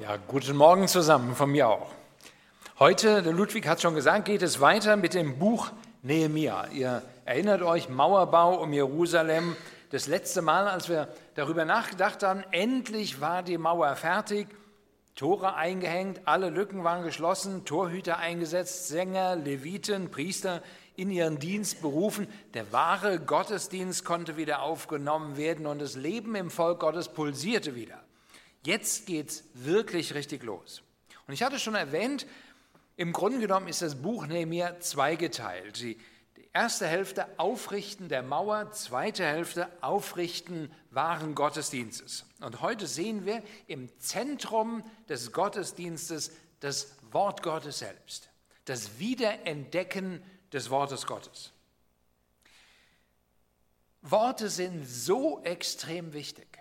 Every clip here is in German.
Ja, guten Morgen zusammen von mir auch. Heute, der Ludwig hat schon gesagt, geht es weiter mit dem Buch Nehemia. Ihr erinnert euch, Mauerbau um Jerusalem. Das letzte Mal, als wir darüber nachgedacht haben, endlich war die Mauer fertig, Tore eingehängt, alle Lücken waren geschlossen, Torhüter eingesetzt, Sänger, Leviten, Priester in ihren Dienst berufen. Der wahre Gottesdienst konnte wieder aufgenommen werden und das Leben im Volk Gottes pulsierte wieder. Jetzt geht es wirklich richtig los. Und ich hatte schon erwähnt, im Grunde genommen ist das Buch Nehemiah zweigeteilt. Die, erste Hälfte Aufrichten der Mauer, zweite Hälfte Aufrichten wahren Gottesdienstes. Und heute sehen wir im Zentrum des Gottesdienstes das Wort Gottes selbst, das Wiederentdecken des Wortes Gottes. Worte sind so extrem wichtig.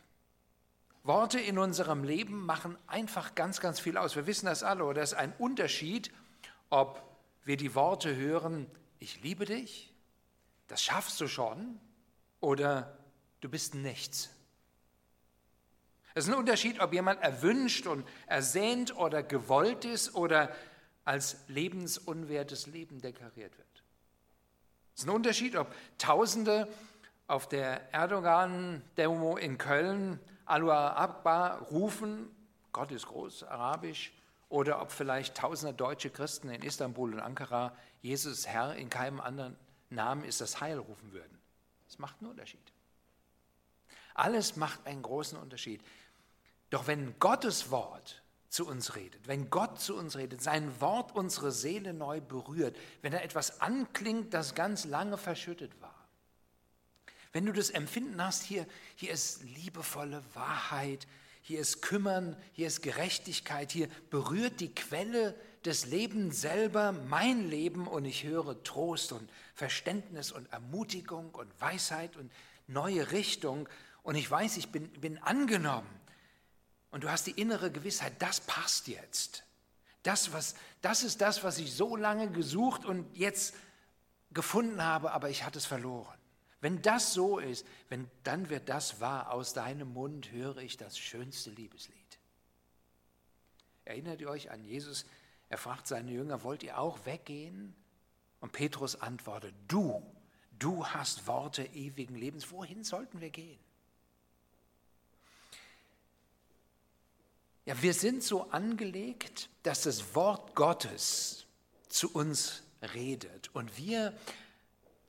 Worte in unserem Leben machen einfach ganz, ganz viel aus. Wir wissen das alle, oder es ist ein Unterschied, ob wir die Worte hören, ich liebe dich, das schaffst du schon, oder du bist nichts. Es ist ein Unterschied, ob jemand erwünscht und ersehnt oder gewollt ist oder als lebensunwertes Leben deklariert wird. Es ist ein Unterschied, ob Tausende auf der Erdogan-Demo in Köln Allah Akbar rufen, Gott ist groß, arabisch, oder ob vielleicht tausende deutsche Christen in Istanbul und Ankara Jesus Herr in keinem anderen Namen ist das Heil rufen würden. Es macht einen Unterschied. Alles macht einen großen Unterschied. Doch wenn Gottes Wort zu uns redet, wenn Gott zu uns redet, sein Wort unsere Seele neu berührt, wenn er etwas anklingt, das ganz lange verschüttet war, wenn du das Empfinden hast, hier, hier ist liebevolle Wahrheit, hier ist Kümmern, hier ist Gerechtigkeit, hier berührt die Quelle des Lebens selber mein Leben und ich höre Trost und Verständnis und Ermutigung und Weisheit und neue Richtung und ich weiß, ich bin, bin angenommen. Und du hast die innere Gewissheit, das passt jetzt. Das, was, das ist das, was ich so lange gesucht und jetzt gefunden habe, aber ich hatte es verloren. Wenn das so ist, wenn, dann wird das wahr. Aus deinem Mund höre ich das schönste Liebeslied. Erinnert ihr euch an Jesus? Er fragt seine Jünger, wollt ihr auch weggehen? Und Petrus antwortet, du, du hast Worte ewigen Lebens. Wohin sollten wir gehen? Ja, wir sind so angelegt, dass das Wort Gottes zu uns redet und wir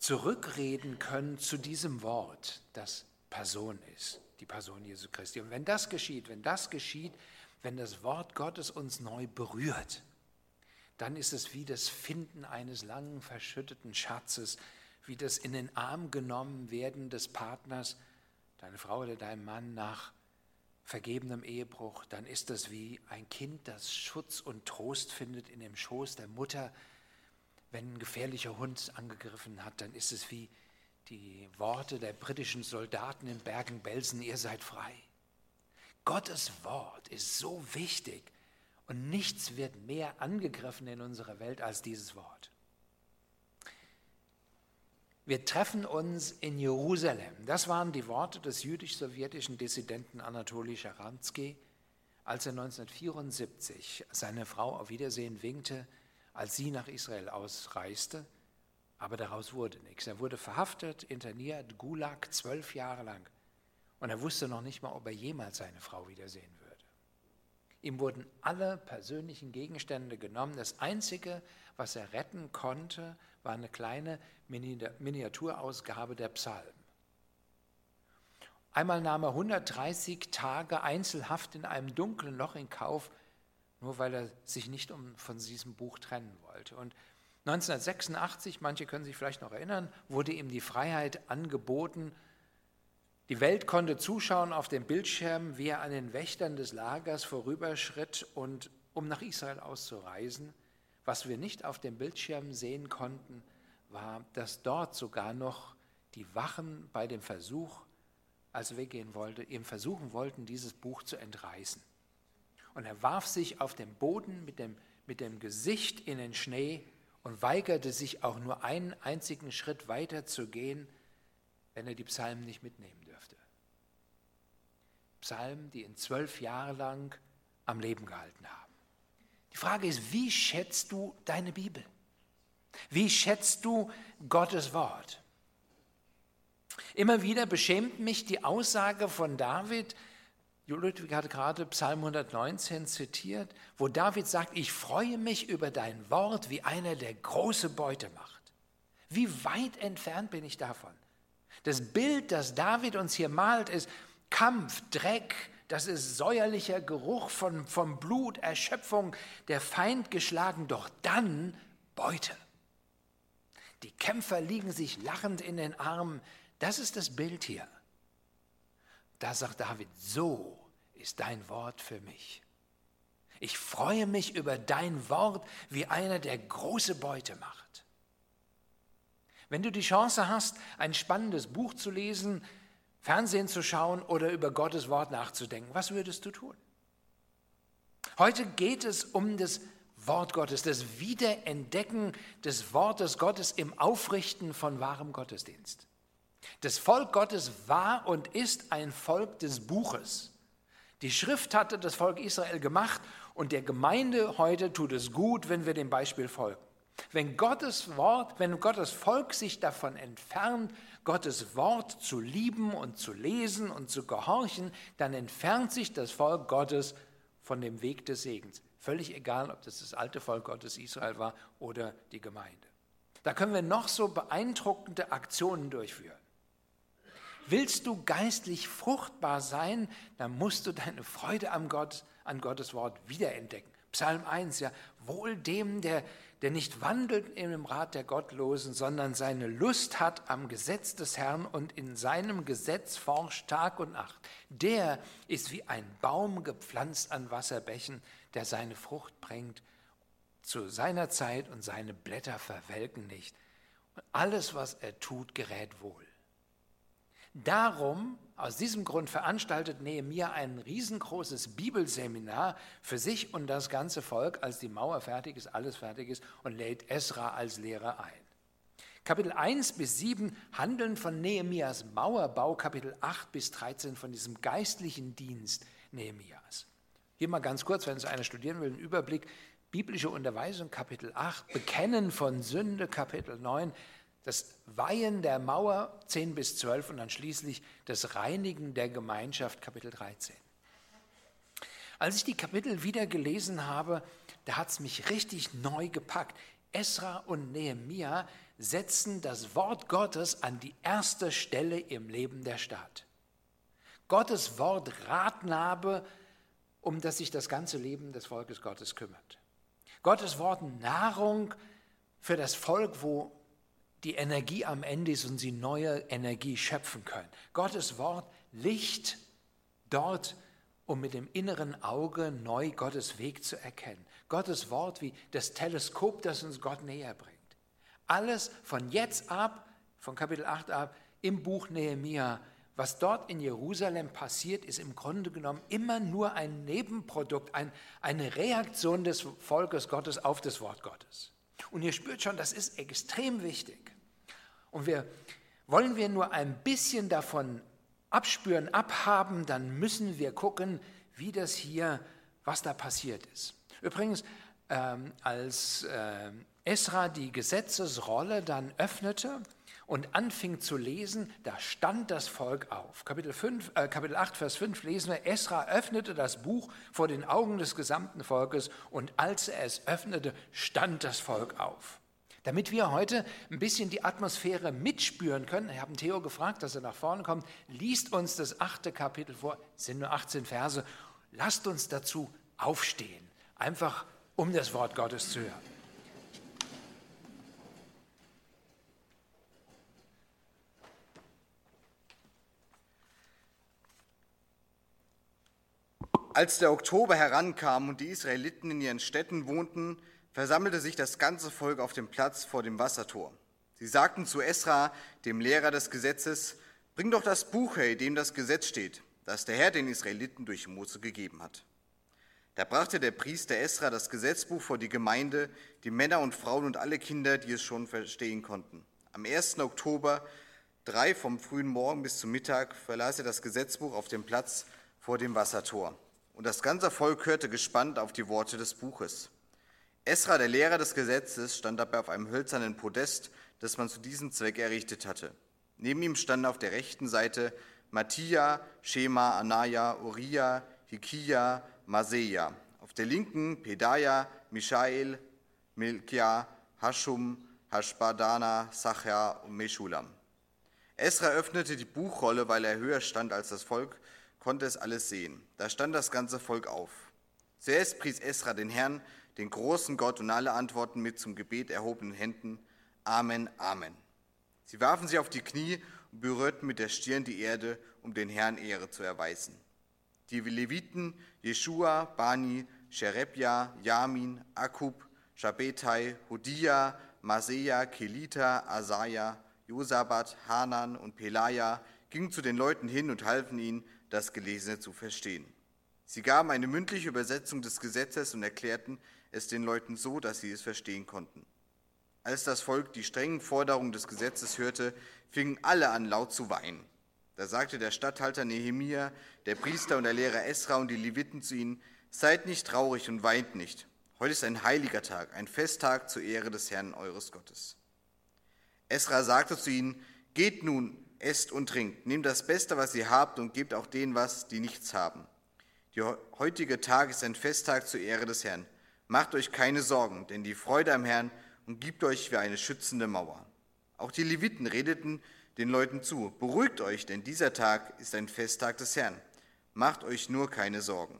zurückreden können zu diesem Wort, das Person ist, die Person Jesu Christi. Und wenn das geschieht, wenn das geschieht, wenn das Wort Gottes uns neu berührt, dann ist es wie das Finden eines langen verschütteten Schatzes, wie das in den Arm genommen werden des Partners, deine Frau oder dein Mann nach vergebenem Ehebruch, dann ist das wie ein Kind, das Schutz und Trost findet in dem Schoß der Mutter, wenn ein gefährlicher Hund angegriffen hat, dann ist es wie die Worte der britischen Soldaten in Bergen-Belsen, ihr seid frei. Gottes Wort ist so wichtig und nichts wird mehr angegriffen in unserer Welt als dieses Wort. Wir treffen uns in Jerusalem. Das waren die Worte des jüdisch-sowjetischen Dissidenten Anatoli Scharansky, als er 1974 seine Frau auf Wiedersehen winkte als sie nach Israel ausreiste, aber daraus wurde nichts. Er wurde verhaftet, interniert, Gulag, zwölf Jahre lang. Und er wusste noch nicht mal, ob er jemals seine Frau wiedersehen würde. Ihm wurden alle persönlichen Gegenstände genommen. Das Einzige, was er retten konnte, war eine kleine Miniaturausgabe der Psalmen. Einmal nahm er 130 Tage Einzelhaft in einem dunklen Loch in Kauf, nur weil er sich nicht um, von diesem Buch trennen wollte. Und 1986, manche können sich vielleicht noch erinnern, wurde ihm die Freiheit angeboten. Die Welt konnte zuschauen auf dem Bildschirm, wie er an den Wächtern des Lagers vorüberschritt und um nach Israel auszureisen. Was wir nicht auf dem Bildschirm sehen konnten, war, dass dort sogar noch die Wachen bei dem Versuch, als er weggehen wollte, ihm versuchen wollten, dieses Buch zu entreißen. Und er warf sich auf den Boden mit dem, mit dem Gesicht in den Schnee und weigerte sich auch nur einen einzigen Schritt weiter zu gehen, wenn er die Psalmen nicht mitnehmen dürfte. Psalmen, die ihn zwölf Jahre lang am Leben gehalten haben. Die Frage ist, wie schätzt du deine Bibel? Wie schätzt du Gottes Wort? Immer wieder beschämt mich die Aussage von David, Ludwig hat gerade Psalm 119 zitiert, wo David sagt, ich freue mich über dein Wort wie einer, der große Beute macht. Wie weit entfernt bin ich davon? Das Bild, das David uns hier malt, ist Kampf, Dreck, das ist säuerlicher Geruch von, von Blut, Erschöpfung, der Feind geschlagen, doch dann Beute. Die Kämpfer liegen sich lachend in den Armen. Das ist das Bild hier. Da sagt David, so ist dein Wort für mich. Ich freue mich über dein Wort wie einer, der große Beute macht. Wenn du die Chance hast, ein spannendes Buch zu lesen, Fernsehen zu schauen oder über Gottes Wort nachzudenken, was würdest du tun? Heute geht es um das Wort Gottes, das Wiederentdecken des Wortes Gottes im Aufrichten von wahrem Gottesdienst. Das Volk Gottes war und ist ein Volk des Buches. Die Schrift hatte das Volk Israel gemacht und der Gemeinde heute tut es gut, wenn wir dem Beispiel folgen. Wenn Gottes Wort, wenn Gottes Volk sich davon entfernt, Gottes Wort zu lieben und zu lesen und zu gehorchen, dann entfernt sich das Volk Gottes von dem Weg des Segens. Völlig egal, ob das das alte Volk Gottes Israel war oder die Gemeinde. Da können wir noch so beeindruckende Aktionen durchführen. Willst du geistlich fruchtbar sein, dann musst du deine Freude an, Gott, an Gottes Wort wiederentdecken. Psalm 1, ja, wohl dem, der, der nicht wandelt im Rat der Gottlosen, sondern seine Lust hat am Gesetz des Herrn und in seinem Gesetz forscht Tag und Nacht. Der ist wie ein Baum gepflanzt an Wasserbächen, der seine Frucht bringt zu seiner Zeit und seine Blätter verwelken nicht. Und alles, was er tut, gerät wohl. Darum, aus diesem Grund veranstaltet Nehemiah ein riesengroßes Bibelseminar für sich und das ganze Volk, als die Mauer fertig ist, alles fertig ist und lädt Esra als Lehrer ein. Kapitel 1 bis 7 handeln von Nehemias Mauerbau, Kapitel 8 bis 13 von diesem geistlichen Dienst Nehemias. Hier mal ganz kurz, wenn es einer studieren will, ein Überblick. Biblische Unterweisung, Kapitel 8, Bekennen von Sünde, Kapitel 9, das Weihen der Mauer 10 bis 12 und dann schließlich das Reinigen der Gemeinschaft Kapitel 13. Als ich die Kapitel wieder gelesen habe, da hat es mich richtig neu gepackt. Esra und Nehemia setzen das Wort Gottes an die erste Stelle im Leben der Stadt. Gottes Wort Ratnabe, um das sich das ganze Leben des Volkes Gottes kümmert. Gottes Wort Nahrung für das Volk, wo die Energie am Ende ist und sie neue Energie schöpfen können. Gottes Wort Licht dort, um mit dem inneren Auge neu Gottes Weg zu erkennen. Gottes Wort wie das Teleskop, das uns Gott näher bringt. Alles von jetzt ab, von Kapitel 8 ab, im Buch Nehemia, was dort in Jerusalem passiert, ist im Grunde genommen immer nur ein Nebenprodukt, ein, eine Reaktion des Volkes Gottes auf das Wort Gottes. Und ihr spürt schon, das ist extrem wichtig. Und wir, wollen wir nur ein bisschen davon abspüren, abhaben, dann müssen wir gucken, wie das hier, was da passiert ist. Übrigens, ähm, als äh, Esra die Gesetzesrolle dann öffnete und anfing zu lesen, da stand das Volk auf. Kapitel, 5, äh, Kapitel 8, Vers 5 lesen wir, Esra öffnete das Buch vor den Augen des gesamten Volkes und als er es öffnete, stand das Volk auf. Damit wir heute ein bisschen die Atmosphäre mitspüren können, ich habe Theo gefragt, dass er nach vorne kommt, liest uns das achte Kapitel vor, es sind nur 18 Verse, lasst uns dazu aufstehen, einfach um das Wort Gottes zu hören. Als der Oktober herankam und die Israeliten in ihren Städten wohnten, versammelte sich das ganze Volk auf dem Platz vor dem Wassertor. Sie sagten zu Esra, dem Lehrer des Gesetzes, Bring doch das Buch her, in dem das Gesetz steht, das der Herr den Israeliten durch Mose gegeben hat. Da brachte der Priester Esra das Gesetzbuch vor die Gemeinde, die Männer und Frauen und alle Kinder, die es schon verstehen konnten. Am 1. Oktober, drei vom frühen Morgen bis zum Mittag, verlas er das Gesetzbuch auf dem Platz vor dem Wassertor. und das ganze Volk hörte gespannt auf die Worte des Buches. Esra, der Lehrer des Gesetzes, stand dabei auf einem hölzernen Podest, das man zu diesem Zweck errichtet hatte. Neben ihm standen auf der rechten Seite Mattia, Shema, Anaya, Uriah, Hikia, Maseja. Auf der linken Pedaja, Mishael, Milkia, Hashum, Hashbadana, Sachja und Meshulam. Esra öffnete die Buchrolle, weil er höher stand als das Volk, konnte es alles sehen. Da stand das ganze Volk auf. Zuerst pries Esra den Herrn, den großen Gott, und alle antworten mit zum Gebet erhobenen Händen. Amen, Amen. Sie warfen sich auf die Knie und berührten mit der Stirn die Erde, um den Herrn Ehre zu erweisen. Die Leviten, Jeschua, Bani, Sherebja, Yamin, Akub, Shabetai, Hodia, Maseja, Kelita, Asaja, Josabat, Hanan und Pelaja gingen zu den Leuten hin und halfen ihnen, das Gelesene zu verstehen. Sie gaben eine mündliche Übersetzung des Gesetzes und erklärten es den Leuten so, dass sie es verstehen konnten. Als das Volk die strengen Forderungen des Gesetzes hörte, fingen alle an, laut zu weinen. Da sagte der Statthalter Nehemia, der Priester und der Lehrer Esra und die Leviten zu ihnen, Seid nicht traurig und weint nicht. Heute ist ein heiliger Tag, ein Festtag zur Ehre des Herrn eures Gottes. Esra sagte zu ihnen, Geht nun, esst und trinkt, nehmt das Beste, was ihr habt, und gebt auch denen was, die nichts haben. Der heutige Tag ist ein Festtag zur Ehre des Herrn. Macht euch keine Sorgen, denn die Freude am Herrn umgibt euch wie eine schützende Mauer. Auch die Leviten redeten den Leuten zu, beruhigt euch, denn dieser Tag ist ein Festtag des Herrn. Macht euch nur keine Sorgen.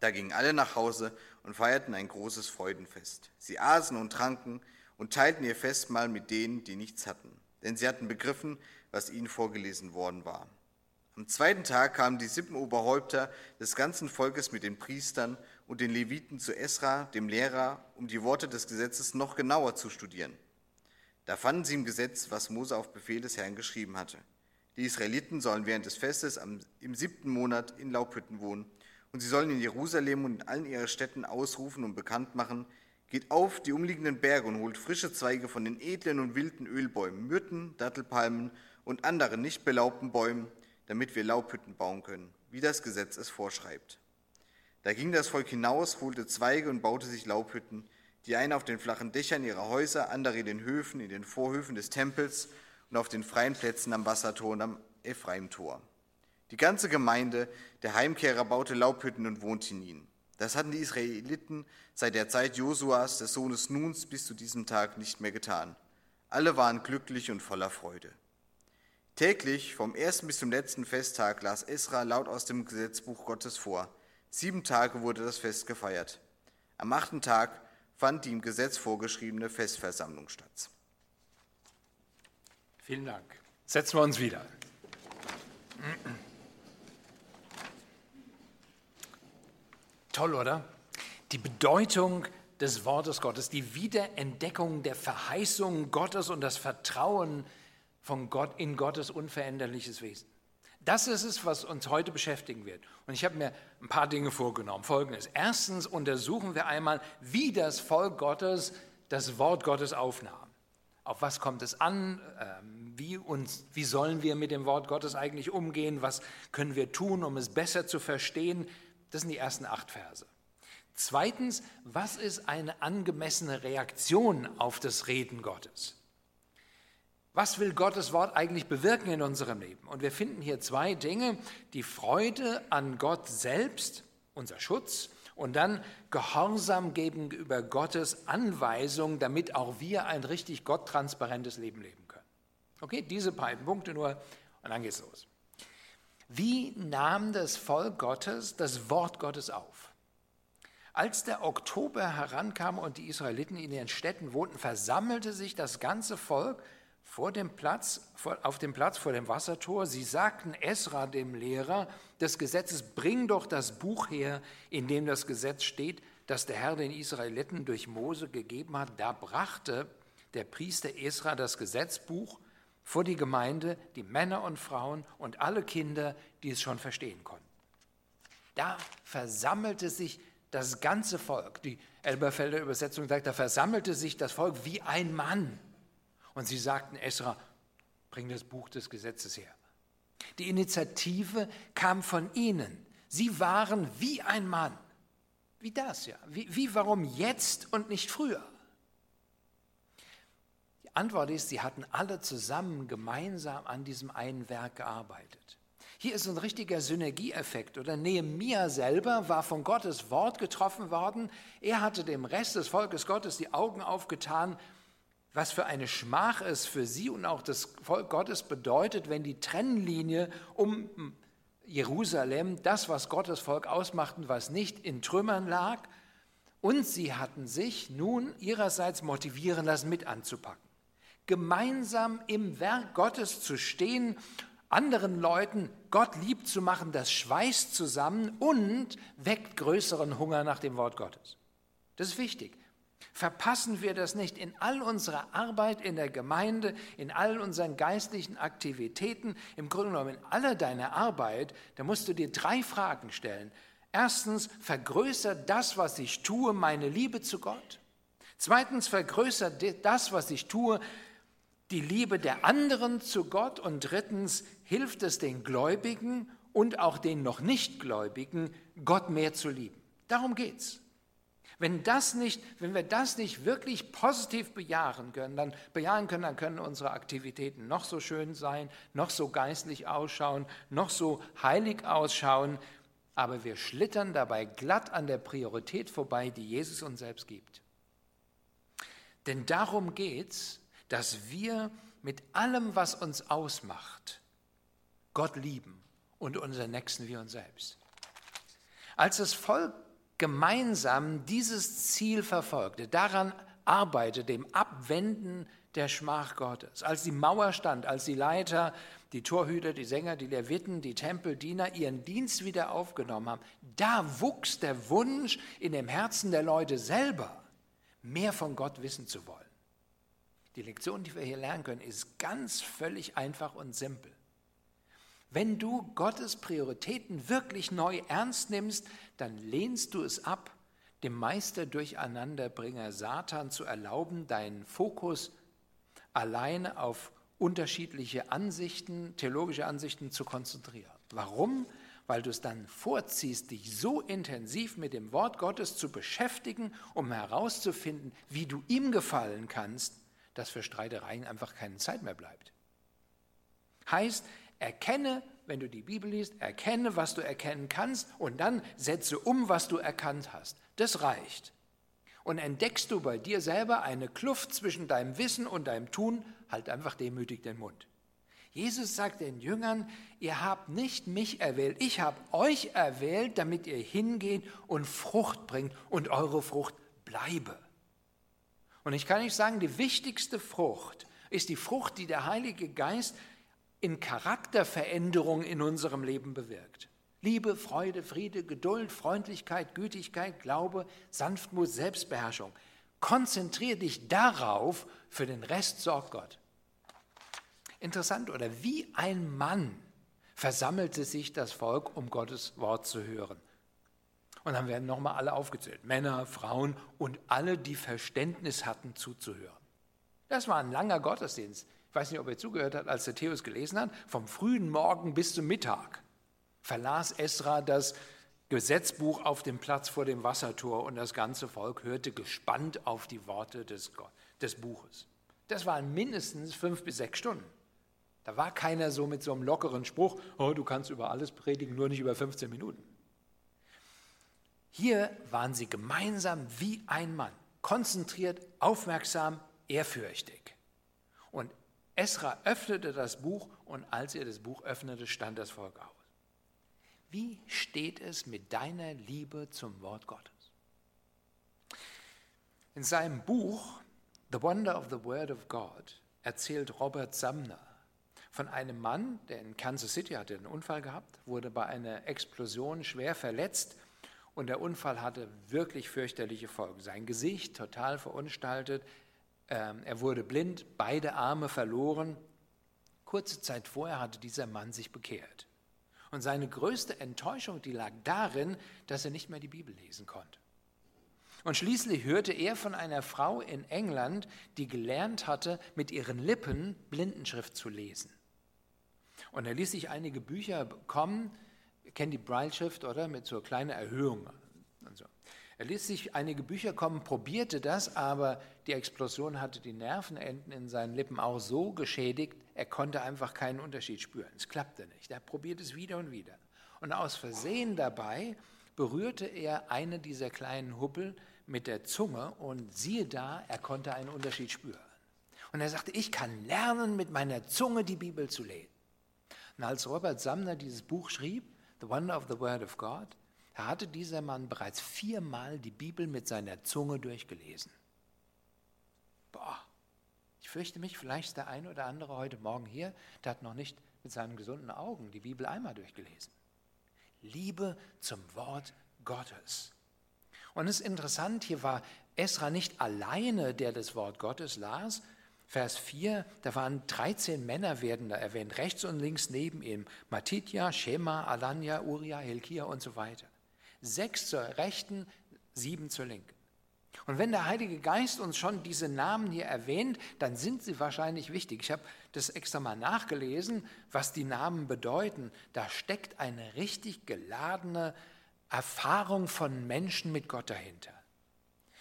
Da gingen alle nach Hause und feierten ein großes Freudenfest. Sie aßen und tranken und teilten ihr Festmahl mit denen, die nichts hatten, denn sie hatten begriffen, was ihnen vorgelesen worden war. Am zweiten Tag kamen die Sippenoberhäupter des ganzen Volkes mit den Priestern und den Leviten zu Esra, dem Lehrer, um die Worte des Gesetzes noch genauer zu studieren. Da fanden sie im Gesetz, was Mose auf Befehl des Herrn geschrieben hatte. Die Israeliten sollen während des Festes im siebten Monat in Laubhütten wohnen, und sie sollen in Jerusalem und in allen ihren Städten ausrufen und bekannt machen, geht auf die umliegenden Berge und holt frische Zweige von den edlen und wilden Ölbäumen, Myrten, Dattelpalmen und anderen nicht belaubten Bäumen, damit wir Laubhütten bauen können, wie das Gesetz es vorschreibt. Da ging das Volk hinaus, holte Zweige und baute sich Laubhütten, die einen auf den flachen Dächern ihrer Häuser, andere in den Höfen, in den Vorhöfen des Tempels und auf den freien Plätzen am Wassertor und am Ephraimtor. Die ganze Gemeinde der Heimkehrer baute Laubhütten und wohnte in ihnen. Das hatten die Israeliten seit der Zeit Josuas, des Sohnes Nuns, bis zu diesem Tag nicht mehr getan. Alle waren glücklich und voller Freude. Täglich, vom ersten bis zum letzten Festtag, las Esra laut aus dem Gesetzbuch Gottes vor. Sieben Tage wurde das Fest gefeiert. Am achten Tag fand die im Gesetz vorgeschriebene Festversammlung statt. Vielen Dank. Setzen wir uns wieder. Toll, oder? Die Bedeutung des Wortes Gottes, die Wiederentdeckung der Verheißung Gottes und das Vertrauen von Gott in Gottes unveränderliches Wesen. Das ist es, was uns heute beschäftigen wird. Und ich habe mir ein paar Dinge vorgenommen. Folgendes. Erstens untersuchen wir einmal, wie das Volk Gottes das Wort Gottes aufnahm. Auf was kommt es an? Ähm, wie, uns, wie sollen wir mit dem Wort Gottes eigentlich umgehen? Was können wir tun, um es besser zu verstehen? Das sind die ersten acht Verse. Zweitens, was ist eine angemessene Reaktion auf das Reden Gottes? Was will Gottes Wort eigentlich bewirken in unserem Leben? Und wir finden hier zwei Dinge, die Freude an Gott selbst, unser Schutz, und dann Gehorsam gegenüber Gottes Anweisung, damit auch wir ein richtig gotttransparentes Leben leben können. Okay, diese beiden Punkte nur und dann geht's los. Wie nahm das Volk Gottes das Wort Gottes auf? Als der Oktober herankam und die Israeliten in ihren Städten wohnten, versammelte sich das ganze Volk vor dem Platz, auf dem Platz vor dem Wassertor. Sie sagten Esra, dem Lehrer des Gesetzes, bring doch das Buch her, in dem das Gesetz steht, das der Herr den Israeliten durch Mose gegeben hat. Da brachte der Priester Esra das Gesetzbuch vor die Gemeinde, die Männer und Frauen und alle Kinder, die es schon verstehen konnten. Da versammelte sich das ganze Volk. Die Elberfelder Übersetzung sagt, da versammelte sich das Volk wie ein Mann. Und sie sagten Esra, bring das Buch des Gesetzes her. Die Initiative kam von ihnen. Sie waren wie ein Mann. Wie das ja? Wie, wie warum jetzt und nicht früher? Die Antwort ist, sie hatten alle zusammen gemeinsam an diesem einen Werk gearbeitet. Hier ist ein richtiger Synergieeffekt. Oder Nehemia selber war von Gottes Wort getroffen worden. Er hatte dem Rest des Volkes Gottes die Augen aufgetan, was für eine Schmach es für sie und auch das Volk Gottes bedeutet, wenn die Trennlinie um Jerusalem, das, was Gottes Volk ausmacht und was nicht, in Trümmern lag. Und sie hatten sich nun ihrerseits motivieren lassen, mit anzupacken. Gemeinsam im Werk Gottes zu stehen anderen Leuten Gott lieb zu machen, das schweißt zusammen und weckt größeren Hunger nach dem Wort Gottes. Das ist wichtig. Verpassen wir das nicht in all unserer Arbeit in der Gemeinde, in all unseren geistlichen Aktivitäten, im Grunde genommen in aller deiner Arbeit, da musst du dir drei Fragen stellen. Erstens, vergrößert das, was ich tue, meine Liebe zu Gott? Zweitens, vergrößert das, was ich tue, die Liebe der anderen zu Gott und drittens hilft es den Gläubigen und auch den noch nicht Gläubigen, Gott mehr zu lieben. Darum geht's. Wenn, das nicht, wenn wir das nicht wirklich positiv bejahen können, dann bejahen können, dann können unsere Aktivitäten noch so schön sein, noch so geistlich ausschauen, noch so heilig ausschauen, aber wir schlittern dabei glatt an der Priorität vorbei, die Jesus uns selbst gibt. Denn darum geht's, dass wir mit allem, was uns ausmacht, Gott lieben und unseren Nächsten wie uns selbst. Als das Volk gemeinsam dieses Ziel verfolgte, daran arbeitete, dem Abwenden der Schmach Gottes, als die Mauer stand, als die Leiter, die Torhüter, die Sänger, die Leviten, die Tempeldiener ihren Dienst wieder aufgenommen haben, da wuchs der Wunsch in dem Herzen der Leute selber, mehr von Gott wissen zu wollen. Die Lektion, die wir hier lernen können, ist ganz völlig einfach und simpel. Wenn du Gottes Prioritäten wirklich neu ernst nimmst, dann lehnst du es ab, dem Meister Durcheinanderbringer Satan zu erlauben, deinen Fokus alleine auf unterschiedliche Ansichten, theologische Ansichten zu konzentrieren. Warum? Weil du es dann vorziehst, dich so intensiv mit dem Wort Gottes zu beschäftigen, um herauszufinden, wie du ihm gefallen kannst dass für Streitereien einfach keine Zeit mehr bleibt. Heißt, erkenne, wenn du die Bibel liest, erkenne, was du erkennen kannst und dann setze um, was du erkannt hast. Das reicht. Und entdeckst du bei dir selber eine Kluft zwischen deinem Wissen und deinem Tun, halt einfach demütig den Mund. Jesus sagt den Jüngern, ihr habt nicht mich erwählt, ich habe euch erwählt, damit ihr hingeht und Frucht bringt und eure Frucht bleibe. Und ich kann nicht sagen, die wichtigste Frucht ist die Frucht, die der Heilige Geist in Charakterveränderung in unserem Leben bewirkt. Liebe, Freude, Friede, Geduld, Freundlichkeit, Gütigkeit, Glaube, Sanftmut, Selbstbeherrschung. Konzentriere dich darauf, für den Rest sorgt Gott. Interessant, oder wie ein Mann versammelte sich das Volk, um Gottes Wort zu hören. Und dann werden nochmal alle aufgezählt. Männer, Frauen und alle, die Verständnis hatten, zuzuhören. Das war ein langer Gottesdienst. Ich weiß nicht, ob er zugehört hat, als der Theos gelesen hat. Vom frühen Morgen bis zum Mittag verlas Esra das Gesetzbuch auf dem Platz vor dem Wassertor und das ganze Volk hörte gespannt auf die Worte des, des Buches. Das waren mindestens fünf bis sechs Stunden. Da war keiner so mit so einem lockeren Spruch, oh, du kannst über alles predigen, nur nicht über 15 Minuten. Hier waren sie gemeinsam wie ein Mann, konzentriert, aufmerksam, ehrfürchtig. Und Esra öffnete das Buch und als er das Buch öffnete, stand das Volk auf. Wie steht es mit deiner Liebe zum Wort Gottes? In seinem Buch The Wonder of the Word of God erzählt Robert Sumner von einem Mann, der in Kansas City hatte einen Unfall gehabt, wurde bei einer Explosion schwer verletzt und der Unfall hatte wirklich fürchterliche Folgen. Sein Gesicht total verunstaltet, er wurde blind, beide Arme verloren. Kurze Zeit vorher hatte dieser Mann sich bekehrt. Und seine größte Enttäuschung, die lag darin, dass er nicht mehr die Bibel lesen konnte. Und schließlich hörte er von einer Frau in England, die gelernt hatte, mit ihren Lippen Blindenschrift zu lesen. Und er ließ sich einige Bücher bekommen, Ihr kennt die Brailleschrift, oder? Mit so kleinen Erhöhungen. Er ließ sich einige Bücher kommen, probierte das, aber die Explosion hatte die Nervenenden in seinen Lippen auch so geschädigt, er konnte einfach keinen Unterschied spüren. Es klappte nicht. Er probierte es wieder und wieder. Und aus Versehen dabei berührte er eine dieser kleinen Huppel mit der Zunge und siehe da, er konnte einen Unterschied spüren. Und er sagte, ich kann lernen, mit meiner Zunge die Bibel zu lesen. Und als Robert Sumner dieses Buch schrieb, The Wonder of the Word of God, da hatte dieser Mann bereits viermal die Bibel mit seiner Zunge durchgelesen. Boah, ich fürchte mich, vielleicht ist der eine oder andere heute Morgen hier, der hat noch nicht mit seinen gesunden Augen die Bibel einmal durchgelesen. Liebe zum Wort Gottes. Und es ist interessant, hier war Esra nicht alleine, der das Wort Gottes las. Vers 4, da waren 13 Männer werden da erwähnt, rechts und links neben ihm. Matitja, Shema, Alanya, Uriah, Hilkia und so weiter. Sechs zur rechten, sieben zur linken. Und wenn der Heilige Geist uns schon diese Namen hier erwähnt, dann sind sie wahrscheinlich wichtig. Ich habe das extra mal nachgelesen, was die Namen bedeuten. Da steckt eine richtig geladene Erfahrung von Menschen mit Gott dahinter.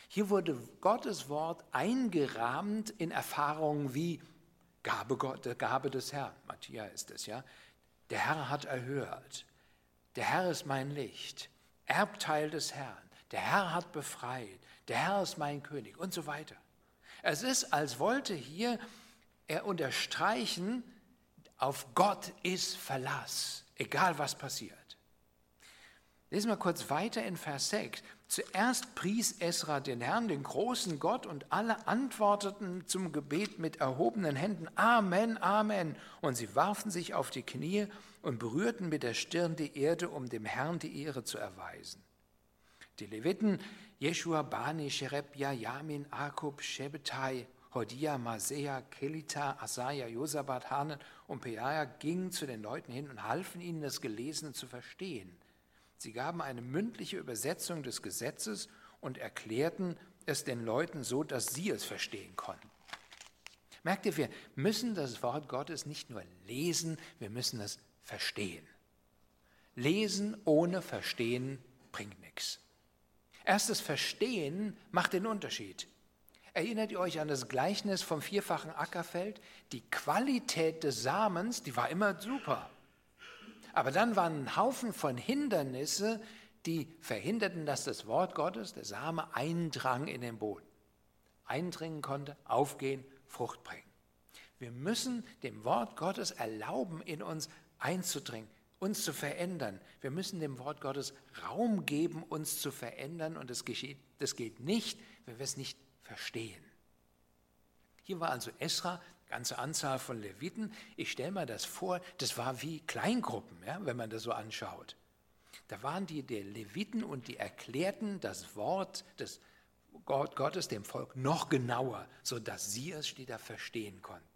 Hier wurde Gottes Wort eingerahmt in Erfahrungen wie Gabe, Gott, Gabe des Herrn. Matthias ist es, ja. Der Herr hat erhört. Der Herr ist mein Licht. Erbteil des Herrn. Der Herr hat befreit. Der Herr ist mein König und so weiter. Es ist, als wollte hier er unterstreichen, auf Gott ist Verlass, egal was passiert. Lesen wir kurz weiter in Vers 6. Zuerst pries Esra den Herrn, den großen Gott, und alle antworteten zum Gebet mit erhobenen Händen, Amen, Amen. Und sie warfen sich auf die Knie und berührten mit der Stirn die Erde, um dem Herrn die Ehre zu erweisen. Die Leviten, Jeshua, Bani, Sherebja, Yamin, Akub, Shebetai, Hodia, Masea, Kelita, Asaja, Josabat, Hanan und Peaja gingen zu den Leuten hin und halfen ihnen, das Gelesene zu verstehen. Sie gaben eine mündliche Übersetzung des Gesetzes und erklärten es den Leuten so, dass sie es verstehen konnten. Merkt ihr, wir müssen das Wort Gottes nicht nur lesen, wir müssen es verstehen. Lesen ohne Verstehen bringt nichts. Erstes Verstehen macht den Unterschied. Erinnert ihr euch an das Gleichnis vom vierfachen Ackerfeld? Die Qualität des Samens, die war immer super. Aber dann waren ein Haufen von Hindernisse, die verhinderten, dass das Wort Gottes, der Same, eindrang in den Boden. Eindringen konnte, aufgehen, Frucht bringen. Wir müssen dem Wort Gottes erlauben, in uns einzudringen, uns zu verändern. Wir müssen dem Wort Gottes Raum geben, uns zu verändern. Und das, geschieht, das geht nicht, wenn wir es nicht verstehen. Hier war also Esra ganze Anzahl von Leviten. Ich stelle mir das vor, das war wie Kleingruppen, ja, wenn man das so anschaut. Da waren die der Leviten und die erklärten das Wort des Gott, Gottes dem Volk noch genauer, sodass sie es später verstehen konnten.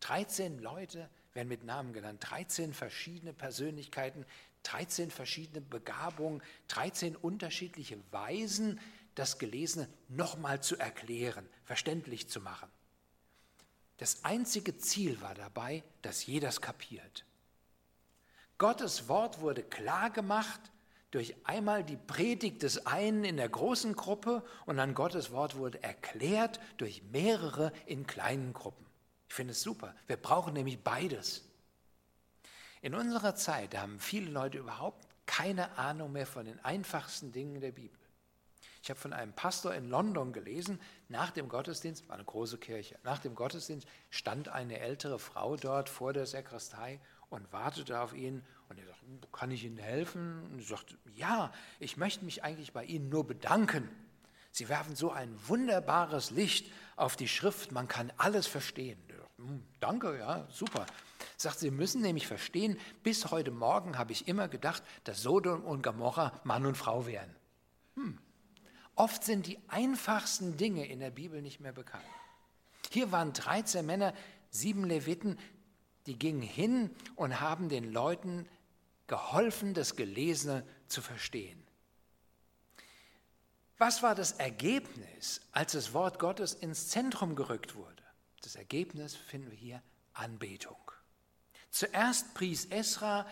13 Leute werden mit Namen genannt, 13 verschiedene Persönlichkeiten, 13 verschiedene Begabungen, 13 unterschiedliche Weisen, das Gelesene nochmal zu erklären, verständlich zu machen. Das einzige Ziel war dabei, dass jeder es kapiert. Gottes Wort wurde klar gemacht durch einmal die Predigt des einen in der großen Gruppe und dann Gottes Wort wurde erklärt durch mehrere in kleinen Gruppen. Ich finde es super. Wir brauchen nämlich beides. In unserer Zeit haben viele Leute überhaupt keine Ahnung mehr von den einfachsten Dingen der Bibel. Ich habe von einem Pastor in London gelesen, nach dem Gottesdienst, war eine große Kirche, nach dem Gottesdienst stand eine ältere Frau dort vor der Sakristei und wartete auf ihn. Und er sagte, kann ich Ihnen helfen? Und er sagte, ja, ich möchte mich eigentlich bei Ihnen nur bedanken. Sie werfen so ein wunderbares Licht auf die Schrift, man kann alles verstehen. Hm, danke, ja, super. Sagt, Sie müssen nämlich verstehen, bis heute Morgen habe ich immer gedacht, dass Sodom und Gomorra Mann und Frau wären. Hm, Oft sind die einfachsten Dinge in der Bibel nicht mehr bekannt. Hier waren 13 Männer, sieben Leviten, die gingen hin und haben den Leuten geholfen, das Gelesene zu verstehen. Was war das Ergebnis, als das Wort Gottes ins Zentrum gerückt wurde? Das Ergebnis finden wir hier Anbetung. Zuerst pries Esra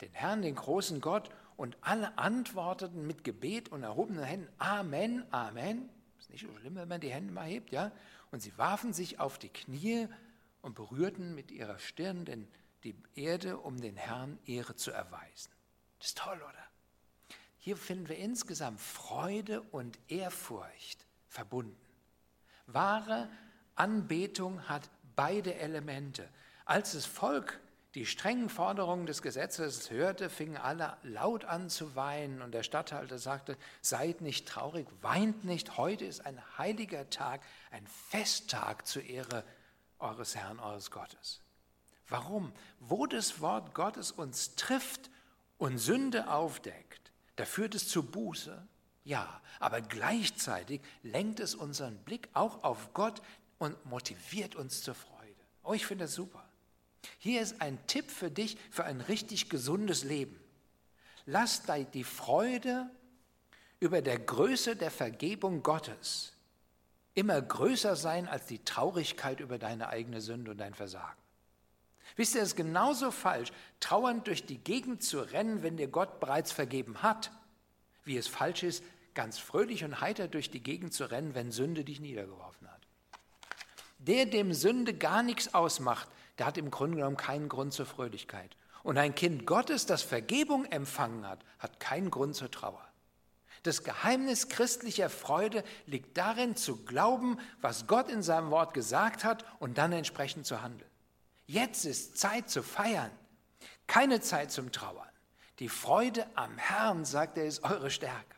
den Herrn, den großen Gott, und alle antworteten mit Gebet und erhobenen Händen, Amen, Amen. Ist nicht so schlimm, wenn man die Hände mal hebt, ja? Und sie warfen sich auf die Knie und berührten mit ihrer Stirn den, die Erde, um den Herrn Ehre zu erweisen. Das ist toll, oder? Hier finden wir insgesamt Freude und Ehrfurcht verbunden. Wahre Anbetung hat beide Elemente. Als das Volk die strengen Forderungen des Gesetzes hörte, fingen alle laut an zu weinen und der Statthalter sagte, seid nicht traurig, weint nicht, heute ist ein heiliger Tag, ein Festtag zur Ehre eures Herrn, eures Gottes. Warum? Wo das Wort Gottes uns trifft und Sünde aufdeckt, da führt es zu Buße, ja, aber gleichzeitig lenkt es unseren Blick auch auf Gott und motiviert uns zur Freude. Oh, ich finde das super. Hier ist ein Tipp für dich für ein richtig gesundes Leben. Lass die Freude über der Größe der Vergebung Gottes immer größer sein als die Traurigkeit über deine eigene Sünde und dein Versagen. Wisst ihr, es ist genauso falsch, trauernd durch die Gegend zu rennen, wenn dir Gott bereits vergeben hat, wie es falsch ist, ganz fröhlich und heiter durch die Gegend zu rennen, wenn Sünde dich niedergeworfen hat. Der, dem Sünde gar nichts ausmacht, der hat im Grunde genommen keinen Grund zur Fröhlichkeit. Und ein Kind Gottes, das Vergebung empfangen hat, hat keinen Grund zur Trauer. Das Geheimnis christlicher Freude liegt darin, zu glauben, was Gott in seinem Wort gesagt hat und dann entsprechend zu handeln. Jetzt ist Zeit zu feiern, keine Zeit zum Trauern. Die Freude am Herrn, sagt er, ist eure Stärke.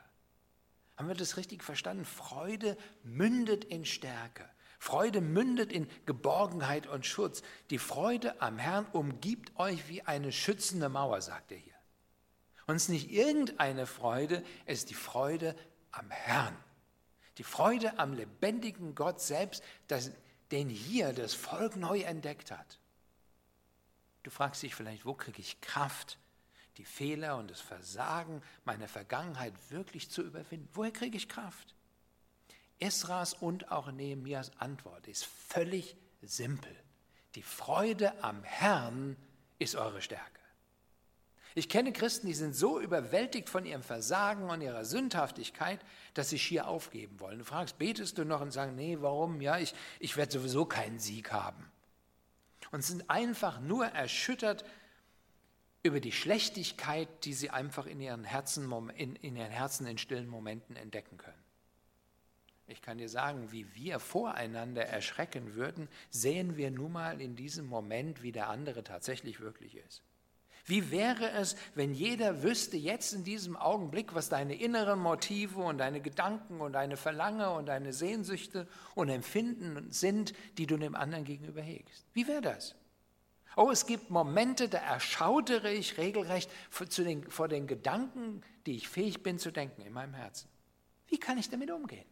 Haben wir das richtig verstanden? Freude mündet in Stärke. Freude mündet in Geborgenheit und Schutz. Die Freude am Herrn umgibt euch wie eine schützende Mauer, sagt er hier. Und es ist nicht irgendeine Freude, es ist die Freude am Herrn. Die Freude am lebendigen Gott selbst, das, den hier das Volk neu entdeckt hat. Du fragst dich vielleicht, wo kriege ich Kraft, die Fehler und das Versagen meiner Vergangenheit wirklich zu überwinden? Woher kriege ich Kraft? Esras und auch Nehemias Antwort ist völlig simpel. Die Freude am Herrn ist eure Stärke. Ich kenne Christen, die sind so überwältigt von ihrem Versagen und ihrer Sündhaftigkeit, dass sie schier aufgeben wollen. Du fragst, betest du noch und sagen, nee, warum? Ja, ich, ich werde sowieso keinen Sieg haben. Und sind einfach nur erschüttert über die Schlechtigkeit, die sie einfach in ihren Herzen in, in, ihren Herzen in stillen Momenten entdecken können. Ich kann dir sagen, wie wir voreinander erschrecken würden, sehen wir nun mal in diesem Moment, wie der andere tatsächlich wirklich ist. Wie wäre es, wenn jeder wüsste jetzt in diesem Augenblick, was deine inneren Motive und deine Gedanken und deine Verlange und deine Sehnsüchte und Empfinden sind, die du dem anderen gegenüber hegst? Wie wäre das? Oh, es gibt Momente, da erschautere ich regelrecht vor den Gedanken, die ich fähig bin zu denken in meinem Herzen. Wie kann ich damit umgehen?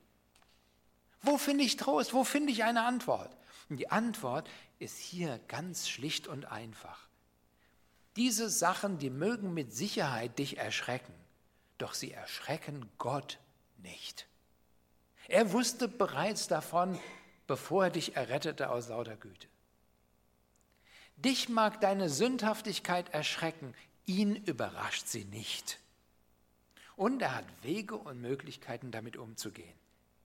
Wo finde ich Trost? Wo finde ich eine Antwort? Und die Antwort ist hier ganz schlicht und einfach. Diese Sachen, die mögen mit Sicherheit dich erschrecken, doch sie erschrecken Gott nicht. Er wusste bereits davon, bevor er dich errettete aus lauter Güte. Dich mag deine Sündhaftigkeit erschrecken, ihn überrascht sie nicht. Und er hat Wege und Möglichkeiten, damit umzugehen.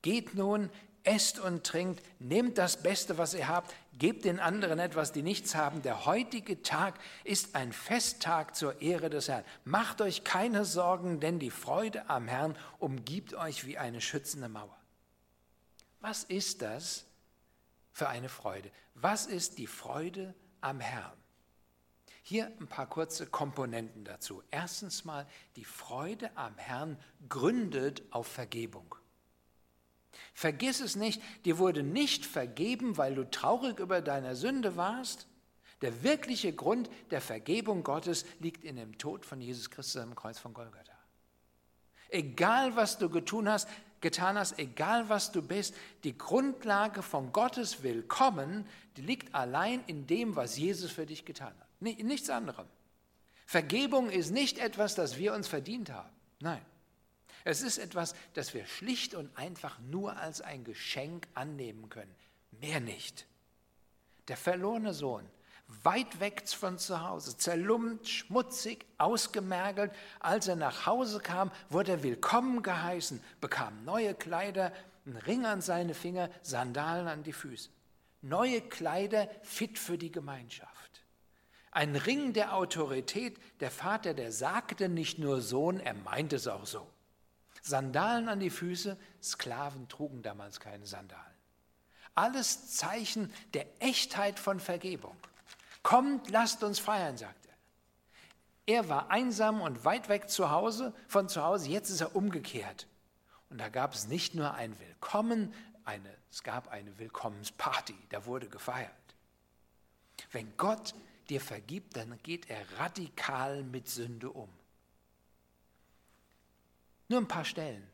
Geht nun, esst und trinkt, nehmt das Beste, was ihr habt, gebt den anderen etwas, die nichts haben. Der heutige Tag ist ein Festtag zur Ehre des Herrn. Macht euch keine Sorgen, denn die Freude am Herrn umgibt euch wie eine schützende Mauer. Was ist das für eine Freude? Was ist die Freude am Herrn? Hier ein paar kurze Komponenten dazu. Erstens mal, die Freude am Herrn gründet auf Vergebung. Vergiss es nicht, dir wurde nicht vergeben, weil du traurig über deine Sünde warst. Der wirkliche Grund der Vergebung Gottes liegt in dem Tod von Jesus Christus am Kreuz von Golgatha. Egal was du getun hast, getan hast, egal was du bist, die Grundlage von Gottes Willkommen, die liegt allein in dem, was Jesus für dich getan hat. Nichts anderem. Vergebung ist nicht etwas, das wir uns verdient haben. Nein. Es ist etwas, das wir schlicht und einfach nur als ein Geschenk annehmen können. Mehr nicht. Der verlorene Sohn weit weg von zu Hause, zerlumpt, schmutzig, ausgemergelt. Als er nach Hause kam, wurde er willkommen geheißen, bekam neue Kleider, einen Ring an seine Finger, Sandalen an die Füße. Neue Kleider fit für die Gemeinschaft. Ein Ring der Autorität, der Vater, der sagte nicht nur Sohn, er meinte es auch so. Sandalen an die Füße, Sklaven trugen damals keine Sandalen. Alles Zeichen der Echtheit von Vergebung. Kommt, lasst uns feiern, sagt er. Er war einsam und weit weg zu Hause, von zu Hause, jetzt ist er umgekehrt. Und da gab es nicht nur ein Willkommen, eine, es gab eine Willkommensparty, da wurde gefeiert. Wenn Gott dir vergibt, dann geht er radikal mit Sünde um. Nur ein paar Stellen.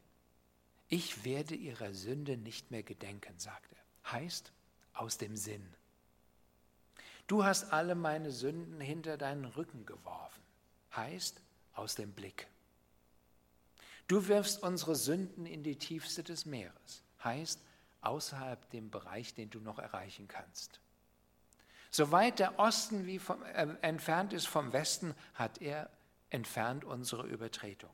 Ich werde ihrer Sünde nicht mehr gedenken, sagt er. Heißt aus dem Sinn. Du hast alle meine Sünden hinter deinen Rücken geworfen. Heißt aus dem Blick. Du wirfst unsere Sünden in die Tiefste des Meeres. Heißt außerhalb dem Bereich, den du noch erreichen kannst. Soweit der Osten wie vom, äh, entfernt ist vom Westen, hat er entfernt unsere Übertretung.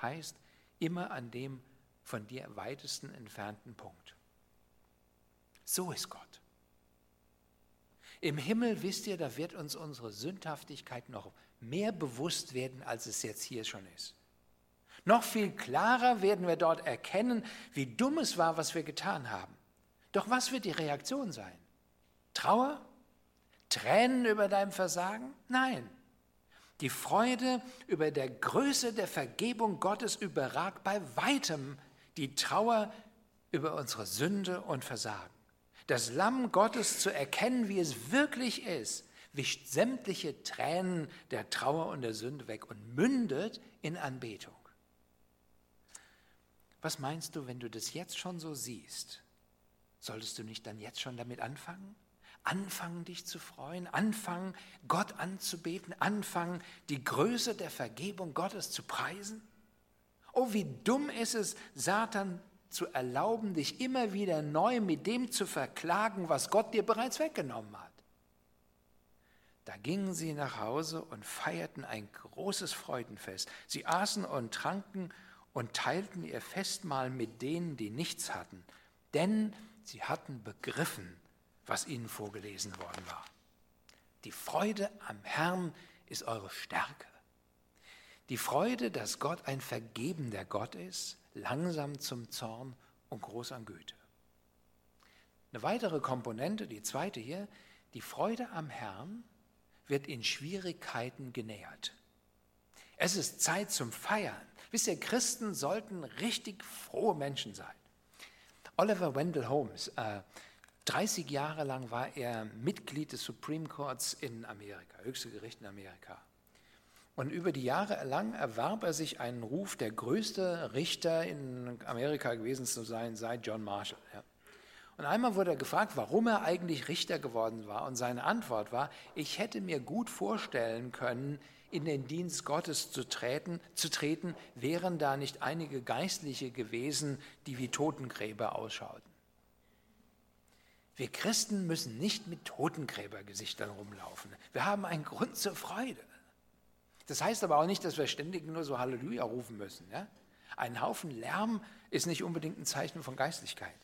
Heißt immer an dem von dir weitesten entfernten Punkt. So ist Gott. Im Himmel, wisst ihr, da wird uns unsere Sündhaftigkeit noch mehr bewusst werden, als es jetzt hier schon ist. Noch viel klarer werden wir dort erkennen, wie dumm es war, was wir getan haben. Doch was wird die Reaktion sein? Trauer? Tränen über dein Versagen? Nein. Die Freude über der Größe der Vergebung Gottes überragt bei weitem die Trauer über unsere Sünde und Versagen. Das Lamm Gottes zu erkennen, wie es wirklich ist, wischt sämtliche Tränen der Trauer und der Sünde weg und mündet in Anbetung. Was meinst du, wenn du das jetzt schon so siehst? Solltest du nicht dann jetzt schon damit anfangen? Anfangen, dich zu freuen, anfangen, Gott anzubeten, anfangen, die Größe der Vergebung Gottes zu preisen? Oh, wie dumm ist es, Satan zu erlauben, dich immer wieder neu mit dem zu verklagen, was Gott dir bereits weggenommen hat. Da gingen sie nach Hause und feierten ein großes Freudenfest. Sie aßen und tranken und teilten ihr Festmahl mit denen, die nichts hatten, denn sie hatten begriffen, was ihnen vorgelesen worden war. Die Freude am Herrn ist eure Stärke. Die Freude, dass Gott ein vergebender Gott ist, langsam zum Zorn und groß an Güte. Eine weitere Komponente, die zweite hier, die Freude am Herrn wird in Schwierigkeiten genähert. Es ist Zeit zum Feiern. Wisst ihr, Christen sollten richtig frohe Menschen sein. Oliver Wendell Holmes, äh, 30 Jahre lang war er Mitglied des Supreme Courts in Amerika, höchste Gericht in Amerika. Und über die Jahre lang erwarb er sich einen Ruf, der größte Richter in Amerika gewesen zu sein, seit John Marshall. Ja. Und einmal wurde er gefragt, warum er eigentlich Richter geworden war. Und seine Antwort war, ich hätte mir gut vorstellen können, in den Dienst Gottes zu treten, zu treten, wären da nicht einige Geistliche gewesen, die wie Totengräber ausschauten. Wir Christen müssen nicht mit Totengräbergesichtern rumlaufen. Wir haben einen Grund zur Freude. Das heißt aber auch nicht, dass wir ständig nur so Halleluja rufen müssen. Ja? Ein Haufen Lärm ist nicht unbedingt ein Zeichen von Geistlichkeit.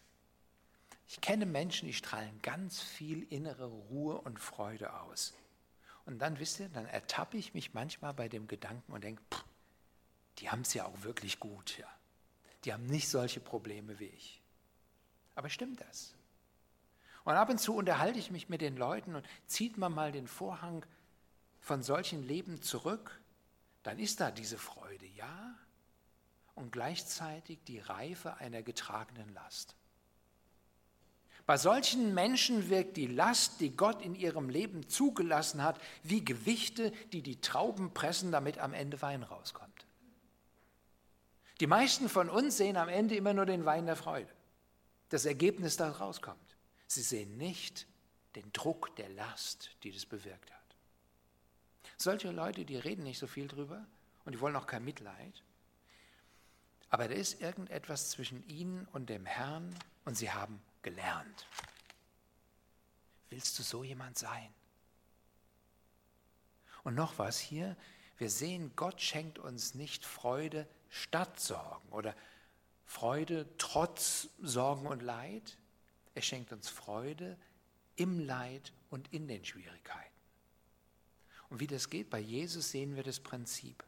Ich kenne Menschen, die strahlen ganz viel innere Ruhe und Freude aus. Und dann, wisst ihr, dann ertappe ich mich manchmal bei dem Gedanken und denke, die haben es ja auch wirklich gut. Ja. Die haben nicht solche Probleme wie ich. Aber stimmt das? Und ab und zu unterhalte ich mich mit den Leuten und zieht man mal den Vorhang von solchen Leben zurück, dann ist da diese Freude, ja, und gleichzeitig die Reife einer getragenen Last. Bei solchen Menschen wirkt die Last, die Gott in ihrem Leben zugelassen hat, wie Gewichte, die die Trauben pressen, damit am Ende Wein rauskommt. Die meisten von uns sehen am Ende immer nur den Wein der Freude, das Ergebnis, das rauskommt. Sie sehen nicht den Druck der Last, die das bewirkt hat. Solche Leute, die reden nicht so viel drüber und die wollen auch kein Mitleid. Aber da ist irgendetwas zwischen ihnen und dem Herrn und sie haben gelernt. Willst du so jemand sein? Und noch was hier, wir sehen, Gott schenkt uns nicht Freude statt Sorgen oder Freude trotz Sorgen und Leid. Er schenkt uns Freude im Leid und in den Schwierigkeiten. Und wie das geht, bei Jesus sehen wir das Prinzip.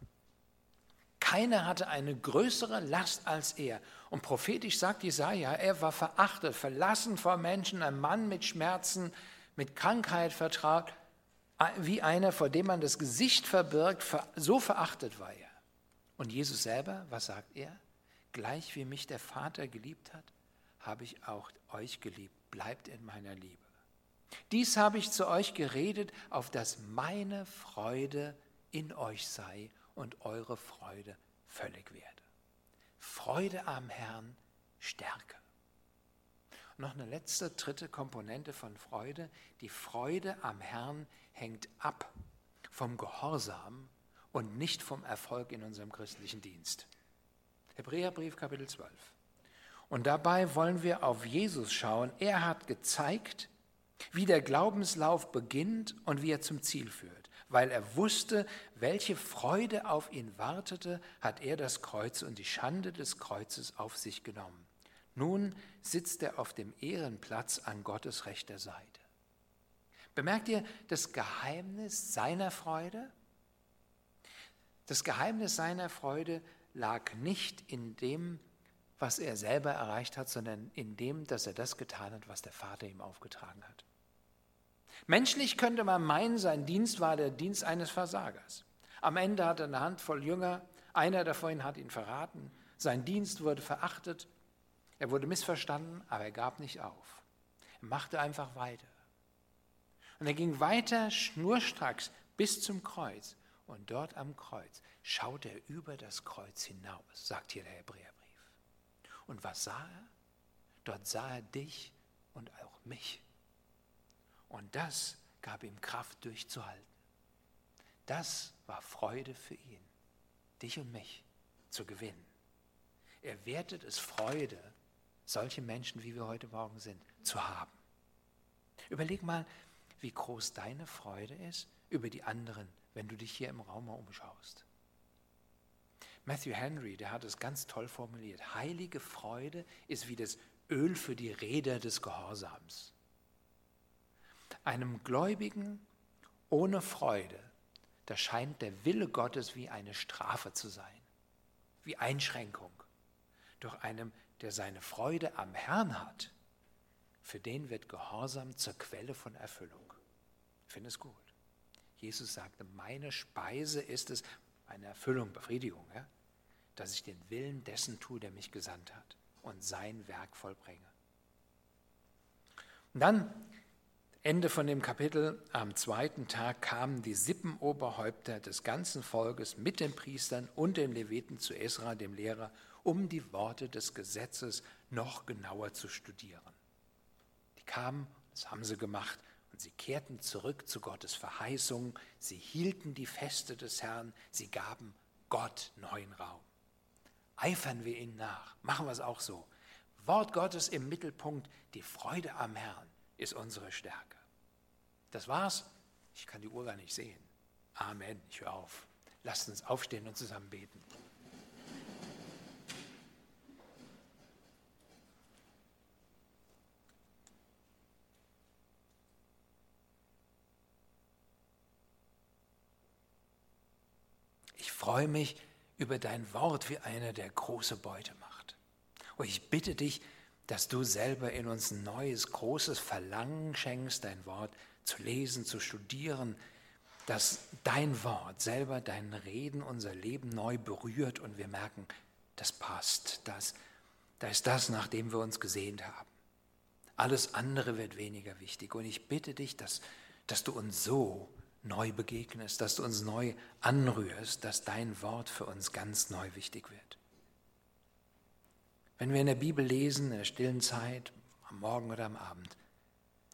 Keiner hatte eine größere Last als er. Und prophetisch sagt Jesaja, er war verachtet, verlassen vor Menschen, ein Mann mit Schmerzen, mit Krankheit vertraut, wie einer, vor dem man das Gesicht verbirgt, so verachtet war er. Und Jesus selber, was sagt er? Gleich wie mich der Vater geliebt hat, habe ich auch euch geliebt. Bleibt in meiner Liebe. Dies habe ich zu euch geredet, auf dass meine Freude in euch sei und eure Freude völlig werde. Freude am Herrn, Stärke. Noch eine letzte, dritte Komponente von Freude. Die Freude am Herrn hängt ab vom Gehorsam und nicht vom Erfolg in unserem christlichen Dienst. Hebräerbrief Kapitel 12. Und dabei wollen wir auf Jesus schauen. Er hat gezeigt, wie der Glaubenslauf beginnt und wie er zum Ziel führt. Weil er wusste, welche Freude auf ihn wartete, hat er das Kreuz und die Schande des Kreuzes auf sich genommen. Nun sitzt er auf dem Ehrenplatz an Gottes rechter Seite. Bemerkt ihr das Geheimnis seiner Freude? Das Geheimnis seiner Freude lag nicht in dem, was er selber erreicht hat, sondern in dem, dass er das getan hat, was der Vater ihm aufgetragen hat. Menschlich könnte man meinen, sein Dienst war der Dienst eines Versagers. Am Ende hat er eine Handvoll Jünger, einer davon hat ihn verraten, sein Dienst wurde verachtet, er wurde missverstanden, aber er gab nicht auf. Er machte einfach weiter. Und er ging weiter schnurstracks bis zum Kreuz. Und dort am Kreuz schaut er über das Kreuz hinaus, sagt hier der Hebräerbrief. Und was sah er? Dort sah er dich und auch mich. Und das gab ihm Kraft durchzuhalten. Das war Freude für ihn, dich und mich zu gewinnen. Er wertet es Freude, solche Menschen, wie wir heute Morgen sind, zu haben. Überleg mal, wie groß deine Freude ist über die anderen, wenn du dich hier im Raum mal umschaust. Matthew Henry, der hat es ganz toll formuliert. Heilige Freude ist wie das Öl für die Räder des Gehorsams. Einem Gläubigen ohne Freude, da scheint der Wille Gottes wie eine Strafe zu sein, wie Einschränkung. Doch einem, der seine Freude am Herrn hat, für den wird Gehorsam zur Quelle von Erfüllung. Ich finde es gut. Jesus sagte, meine Speise ist es, eine Erfüllung, Befriedigung, ja, dass ich den Willen dessen tue, der mich gesandt hat und sein Werk vollbringe. Und dann, Ende von dem Kapitel, am zweiten Tag kamen die Sippenoberhäupter des ganzen Volkes mit den Priestern und den Leviten zu Esra, dem Lehrer, um die Worte des Gesetzes noch genauer zu studieren. Die kamen, das haben sie gemacht, und sie kehrten zurück zu Gottes Verheißung, sie hielten die Feste des Herrn, sie gaben Gott neuen Raum. Eifern wir ihnen nach, machen wir es auch so. Wort Gottes im Mittelpunkt, die Freude am Herrn ist unsere Stärke. Das war's. Ich kann die Uhr gar nicht sehen. Amen. Ich höre auf. Lasst uns aufstehen und zusammen beten. freue mich über dein Wort wie einer, der große Beute macht. Und ich bitte dich, dass du selber in uns ein neues, großes Verlangen schenkst, dein Wort zu lesen, zu studieren, dass dein Wort selber, dein Reden unser Leben neu berührt und wir merken, das passt, das, da ist das, nach dem wir uns gesehnt haben. Alles andere wird weniger wichtig. Und ich bitte dich, dass, dass du uns so neu begegnest, dass du uns neu anrührst, dass dein Wort für uns ganz neu wichtig wird. Wenn wir in der Bibel lesen, in der stillen Zeit, am Morgen oder am Abend,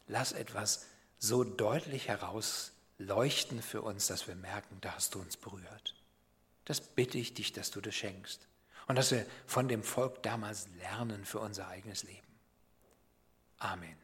lass etwas so deutlich herausleuchten für uns, dass wir merken, da hast du uns berührt. Das bitte ich dich, dass du das schenkst. Und dass wir von dem Volk damals lernen für unser eigenes Leben. Amen.